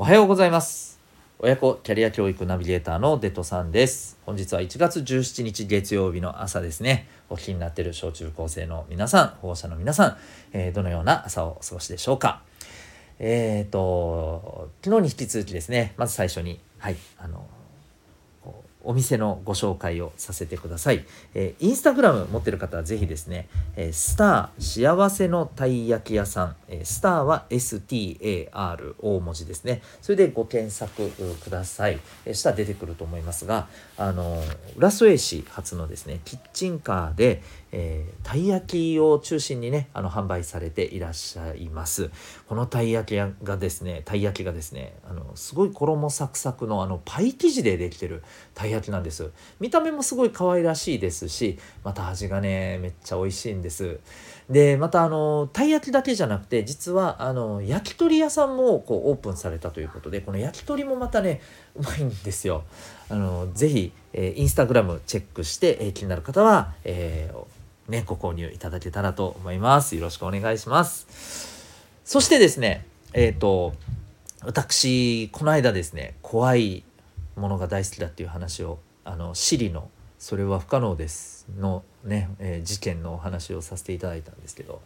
おはようございます。親子キャリア教育ナビゲーターのデトさんです。本日は1月17日月曜日の朝ですね。お聞きになっている小中高生の皆さん保護者の皆さん、えー、どのような朝をお過ごしでしょうか。えっ、ー、と昨日に引き続きですねまず最初にはいあのお店のご紹介をさせてください。えー、インスタグラム持ってる方はぜひですね、えー、スター幸せのたい焼き屋さん、えー、スターは STAR 大文字ですね。それでご検索ください。えー、下出てくると思いますが、あの浦添市発のですね、キッチンカーで、えー、たい焼きを中心にね、あの販売されていらっしゃいます。このたい焼きがですね、たい焼きがですね、あのすごい衣サクサクのあのパイ生地でできてるたい焼きなんです。見た目もすごい可愛らしいですしまた味がねめっちゃ美味しいんです。でまたあのたい焼きだけじゃなくて実はあの焼き鳥屋さんもこうオープンされたということでこの焼き鳥もまたねうまいんですよ。あのぜひ、えー、インスタグラムチェックして、えー、気になる方は、えー、ねご購入いただけたらと思いますよろしくお願いしますそしてですねえっ、ー、と私この間ですね怖いものが大好きだっていう話をあのシリの「それは不可能です」のね、えー、事件のお話をさせていただいたんですけど、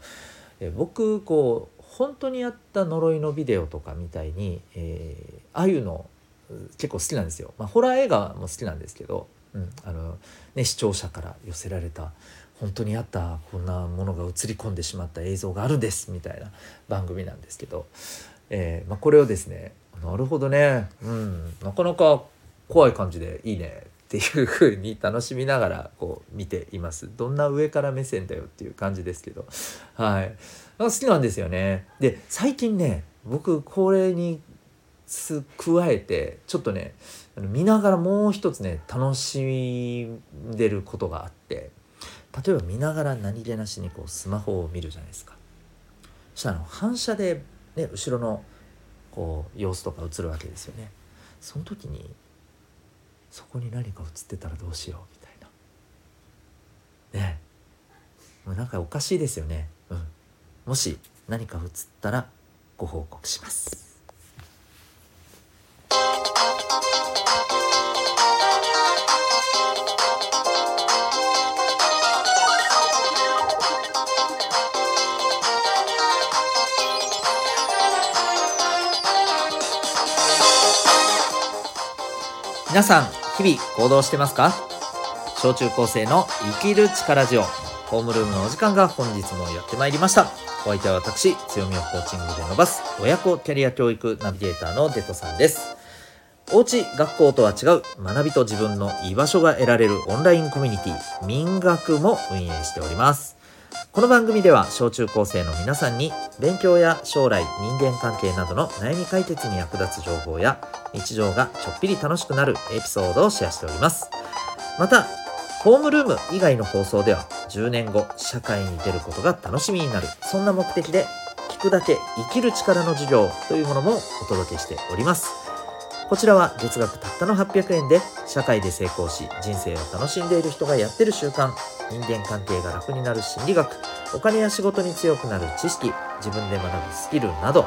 えー、僕こう本当にあった呪いのビデオとかみたいに、えー、ああいうの結構好きなんですよ。まあ、ホラー映画も好きなんですけど、うんあのね、視聴者から寄せられた本当にあったこんなものが映り込んでしまった映像があるんですみたいな番組なんですけど、えーまあ、これをですねなるほどね、うん、なかなか怖い感じでいいねっていう風に楽しみながらこう見ています。どんな上から目線だよっていう感じですけど。はい。好きなんですよね。で最近ね僕これに加えてちょっとね見ながらもう一つね楽しんでることがあって。例えば見ながら何気なしにこうスマホを見るじゃないですか。そしたら反射で、ね、後ろのこう様子とか映るわけですよね。その時にそこに何か映ってたらどうしようみたいな。ね。もうなんかおかしいですよね。うん。もし何か映ったらご報告します。皆さん日々行動してますか？小中高生の生きる力ジオ。ホームルームのお時間が本日もやってまいりました。お相手は私強みをコーチングで伸ばす親子キャリア教育ナビゲーターのデトさんです。おうち学校とは違う学びと自分の居場所が得られるオンラインコミュニティ民学も運営しております。この番組では小中高生の皆さんに勉強や将来人間関係などの悩み解決に役立つ情報や日常がちょっぴり楽しくなるエピソードをシェアしております。またホームルーム以外の放送では10年後社会に出ることが楽しみになる。そんな目的で聞くだけ生きる力の授業というものもお届けしております。こちらは月額たったの800円で社会で成功し人生を楽しんでいる人がやってる習慣。人間関係が楽になる心理学。お金や仕事に強くなる知識。自分で学ぶスキルなど。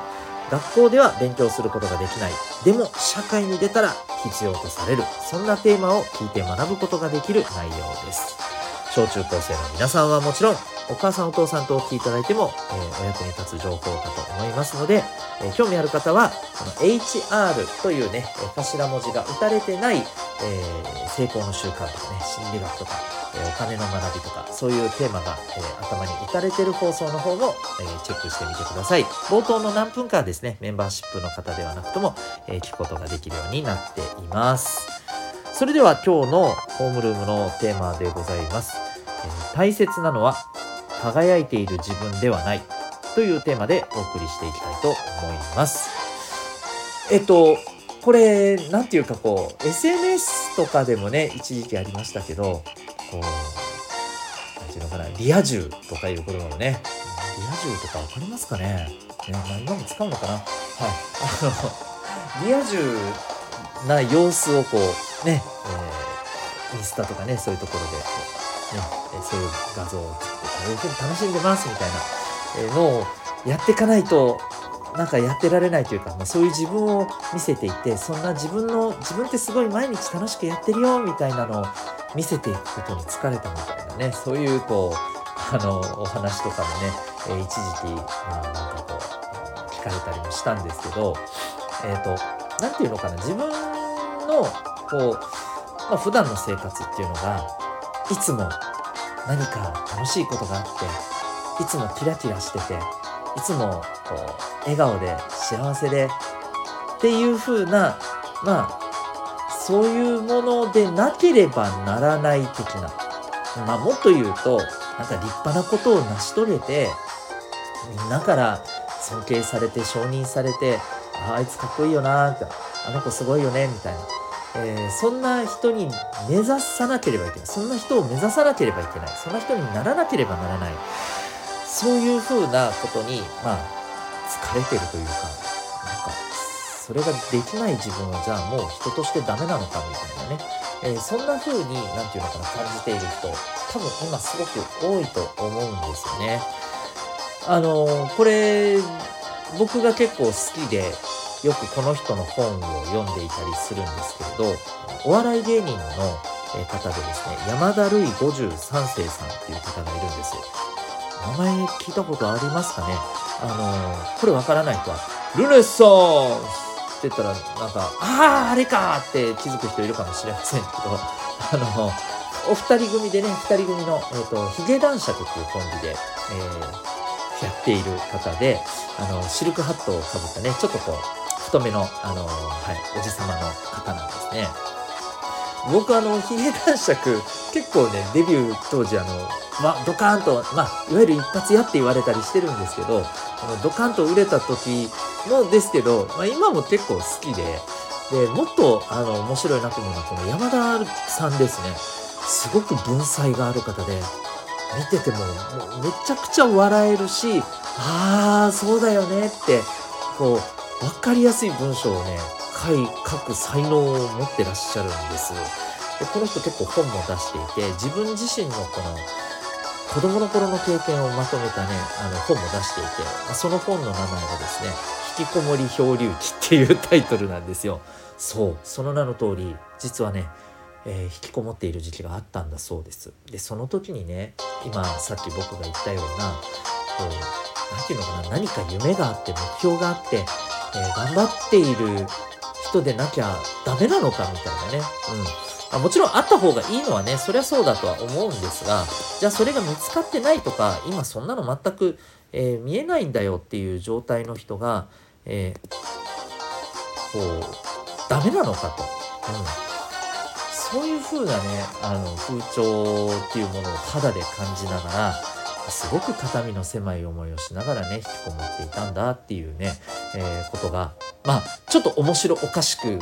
学校では勉強することができない。でも社会に出たら必要とされる。そんなテーマを聞いて学ぶことができる内容です。小中高生の皆さんはもちろんお母さんお父さんとお聞きいただいても、えー、お役に立つ情報かと思いますので、えー、興味ある方はこの HR というね頭文字が打たれてない、えー、成功の習慣とかね心理学とか、えお金の学びとかそういうテーマが、え頭に打たれてる放送の方も、えチェックしてみてください。冒頭の何分かはですねメンバーシップの方ではなくとも、え聞くことができるようになっています。それでは今日のホームルームのテーマでございます、大切なのは輝いている自分ではないというテーマでお送りしていきたいと思います。えっと、これ、なんていうかこう、SNS とかでもね、一時期ありましたけど、こう、なんていうのかな、リア充とかいう言葉もね、リア充とかわかりますかね？ね、まあ、今も使うのかな？はい。あの、リア充な様子をこう、ね、えー、インスタとかね、そういうところでそういう画像を作ってこういうふうに楽しんでますみたいなのをやっていかないとなんかやってられないというか、まあ、そういう自分を見せていてそんな自分の自分ってすごい毎日楽しくやってるよみたいなのを見せていくことに疲れたみたいなねそういうこうあのお話とかもね、えー、一時期まあなんかこう聞かれたりもしたんですけどえっ、ー、と何て言うのかな自分のこう、まあ、普段の生活っていうのがいつも何か楽しいことがあっていつもキラキラしてていつもこう笑顔で幸せでっていう風なまあそういうものでなければならない的な。まあもっと言うとなんか立派なことを成し遂げてみんなから尊敬されて承認されてああいつかっこいいよなってあの子すごいよねみたいな、えー、そんな人に目指さなければいけない。そんな人を目指さなければいけない。そんな人にならなければならない。そういうふうなことにまあ疲れてるというかなんかそれができない自分はじゃあもう人としてダメなのかみたいなね、えー、そんな風に何て言うのかな感じている人多分今すごく多いと思うんですよね。あのー、これ僕が結構好きでよくこの人の本を読んでいたりするんですけれどお笑い芸人の方でですね山田るい53世さんっていう方がいるんです名前聞いたことありますかね？あのこれわからない人は。ルネッサンスって言ったらなんかあああれかって気づく人いるかもしれませんけど あのお二人組でね二人組の、えーと、ヒゲ男爵っていうコンビで、えー、やっている方であのシルクハットをかぶったねちょっとこう太めの、あのはい、おじさまの方なんですね。僕あのヒゲ男爵結構ねデビュー当時あのまドカーンとまあいわゆる一発屋って言われたりしてるんですけどこのドカーンと売れた時もですけど、まあ、今も結構好きででもっとあの面白いなと思うのはこの山田さんですねすごく文才がある方で見ててももうめちゃくちゃ笑えるしああそうだよねってこう分かりやすい文章をね書く才能を持ってらっしゃるんです。でこの人結構本も出していて自分自身のこの子供の頃の経験をまとめたねあの本も出していて、ま、その本の名前がですね「引きこもり漂流記」っていうタイトルなんですよ。そうその名の通り実はね、えー、引きこもっている時期があったんだそうです。でその時にね今さっき僕が言ったようなこう何て言うのかな何か夢があって目標があって、えー、頑張っている人でなきゃダメなのかみたいなね。うんあもちろんあった方がいいのはね、そりゃそうだとは思うんですが、じゃあそれが見つかってないとか、今そんなの全く、えー、見えないんだよっていう状態の人が、えー、こう、ダメなのかと。うんそういう風なね、あの、風潮っていうものを肌で感じながら、すごく肩身の狭い思いをしながらね引きこもっていたんだっていうね、えー、ことがまあちょっと面白おかしく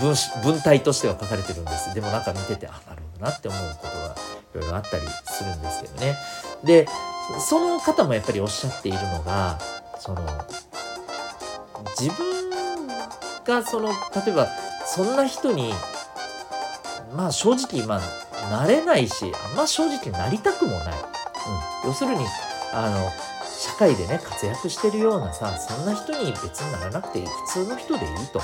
文文体としては書かれてるんです。でもなんか見ててあなるほどなって思うことがいろいろあったりするんですけどね。でその方もやっぱりおっしゃっているのがその自分がその例えばそんな人にまあ正直まあなれないしあんま正直なりたくもない。うん、要するにあの社会でね活躍してるようなさそんな人に別にならなくていい。普通の人でいいと。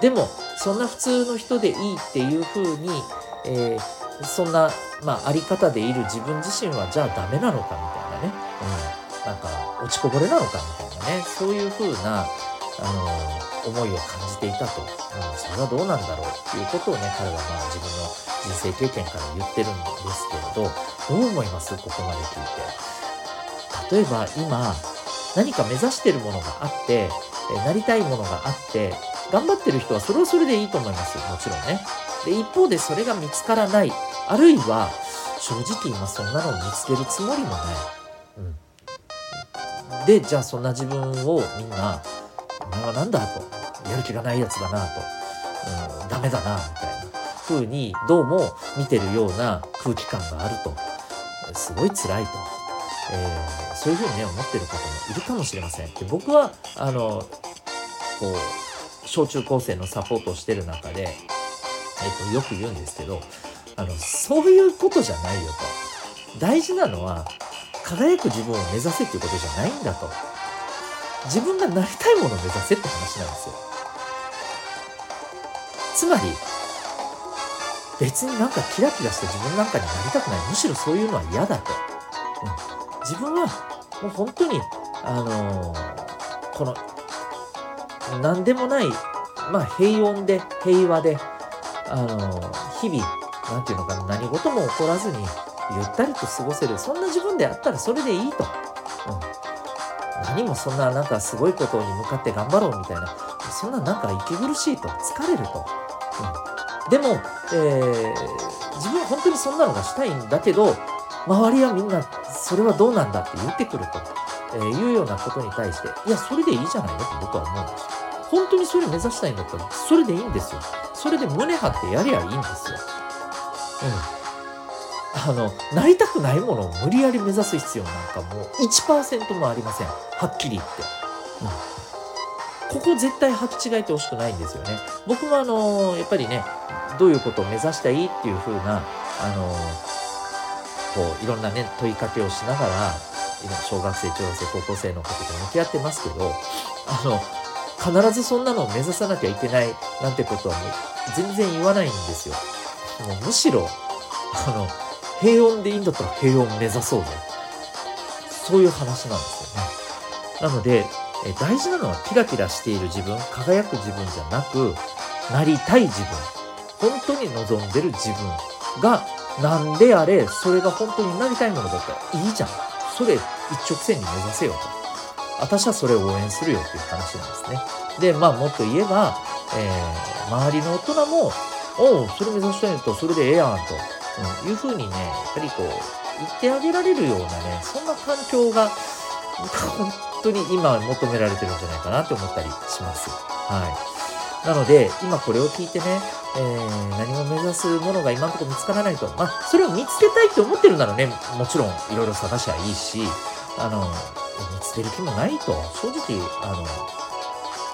でもそんな普通の人でいいっていう風に、えー、そんな、まあ、あり方でいる自分自身はじゃあダメなのかみたいなね、うん、なんか落ちこぼれなのかみたいなね。そういう風なあの思いを感じていたと、うん、それはどうなんだろうっていうことをね彼はまあ自分の人生経験から言ってるんですけれどどう思います？ここまで聞いて。例えば今何か目指してるものがあってなりたいものがあって頑張ってる人はそれはそれでいいと思いますもちろんね。で一方でそれが見つからないあるいは正直今そんなのを見つけるつもりもない。うん、でじゃあそんな自分をみんな「お前は何だ?」と「やる気がないやつだな」と「うん、ダメだな」みたいな。風にどうも見てるような空気感があると。すごい辛いと、えー、そういうふうにね思ってる方もいるかもしれません。で僕はあのこう小中高生のサポートをしてる中で、えーと、よく言うんですけどあのそういうことじゃないよと。大事なのは輝く自分を目指せっていうことじゃないんだと。自分がなりたいものを目指せって話なんですよ。つまり別になんかキラキラした自分なんかになりたくない。むしろそういうのは嫌だと、うん、自分はもう本当にあのー、この何でもないまあ平穏で平和であのー、日々何て言うのかな何事も起こらずにゆったりと過ごせる。そんな自分であったらそれでいいと、うん、何もそんななんかすごいことに向かって頑張ろうみたいな。そんななんか息苦しいと。疲れると、うん、でも、えー、自分は本当にそんなのがしたいんだけど周りはみんなそれはどうなんだって言ってくると、えー、いうようなことに対していやそれでいいじゃないのと僕は思うんです本当にそれを目指したいんだったらそれでいいんですよ。それで胸張ってやりゃいいんですよ。うん。あのなりたくないものを無理やり目指す必要なんかもう1%もありません。はっきり言って、うん、ここ絶対履き違えてほしくないんですよね。僕もあのやっぱりねどういうことを目指したいっていう風なあのこういろんなね問いかけをしながら小学生中学生高校生の方と向き合ってますけどあの必ずそんなのを目指さなきゃいけないなんてことはもう全然言わないんですよ。もうむしろあの平穏でいいんだったら平穏目指そうぜ。そういう話なんですよね。なのでえ大事なのはキラキラしている自分輝く自分じゃなくなりたい自分本当に望んでる自分が何であれそれが本当になりたいものだったらいいじゃん。それ一直線に目指せよと。私はそれを応援するよっていう話なんですね。でまあもっと言えば、えー、周りの大人も「おうそれ目指したいんとそれでええやん」と。うん、いうふうにね、やっぱりこう、言ってあげられるようなね、そんな環境が、本当に今求められてるんじゃないかなって思ったりします。はい。なので、今これを聞いてね、えー、何も目指すものが今のところ見つからないと、まあ、それを見つけたいって思ってるならね、もちろんいろいろ探しゃいいし、あの、見つける気もないと、正直、あの、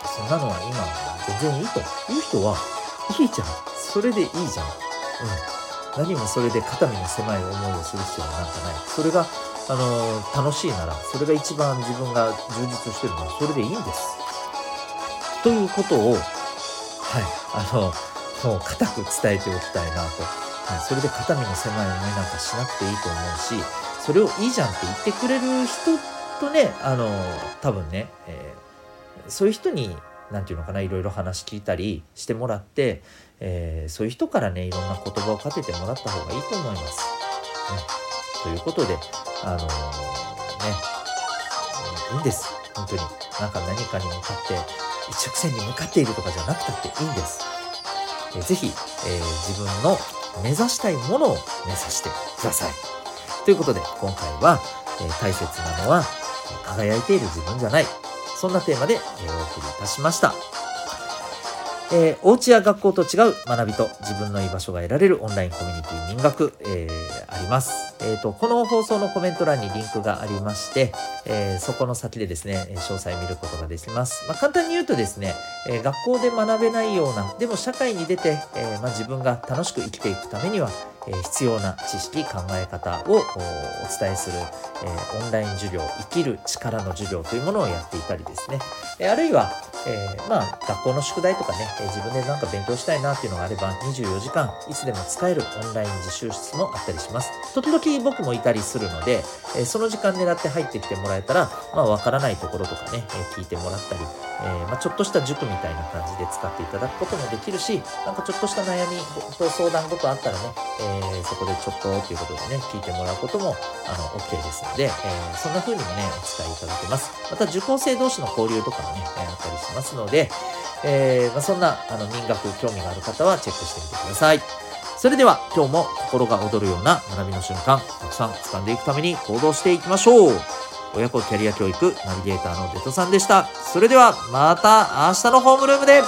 そんなのは今全然いいという人は、いいじゃん。それでいいじゃん。うん。何もそれで肩身の狭い思いをする必要はなんかない。それがあの楽しいならそれが一番自分が充実してるのはそれでいいんです。ということをはいあのもう固く伝えておきたいなと、はい、それで肩身の狭い思いなんかしなくていいと思うしそれをいいじゃんって言ってくれる人とねあの多分ね、えー、そういう人に何て言うのかないろいろ話聞いたりしてもらって、えー、そういう人からねいろんな言葉をかけてもらった方がいいと思います。ね、ということであのー、ねいいんです本当になんか何かに向かって一直線に向かっているとかじゃなくたっていいんです。えー、ぜひ、えー、自分の目指したいものを目指してください。ということで今回は、えー、大切なのは輝いている自分じゃないそんなテーマで、えお送りいたしました。えー、お家や学校と違う学びと自分の居場所が得られるオンラインコミュニティ民学、えー、あります。えーと、この放送のコメント欄にリンクがありまして、えー、そこの先でですね、詳細見ることができます。まあ、簡単に言うとですね、え学校で学べないような、でも社会に出て、えまあ、自分が楽しく生きていくためには、え必要な知識考え方をお伝えする、えオンライン授業生きる力の授業というものをやっていたりですね、えあるいは、えまあ、学校の宿題とかね、え自分で何か勉強したいなっていうのがあれば24時間いつでも使えるオンライン自習室もあったりします時々僕もいたりするので、えその時間狙って入ってきてもらえたらまあわからないところとかね、え聞いてもらったり、えまあ、ちょっとした塾みたいな感じで使っていただくこともできるしなんかちょっとした悩みと相談事あったらね、えー、そこでちょっとっていうことでね、聞いてもらうことも、あの、OK ですので、えー、そんな風にもね、お伝えいただけます。また、受講生同士の交流とかもね、えあったりしますますので、えー、まあ、そんな、あの、民学興味がある方はチェックしてみてください。それでは、今日も心が躍るような学びの瞬間、たくさん掴んでいくために行動していきましょう。親子キャリア教育ナビゲーターのデトさんでした。それではまた明日のホームルームで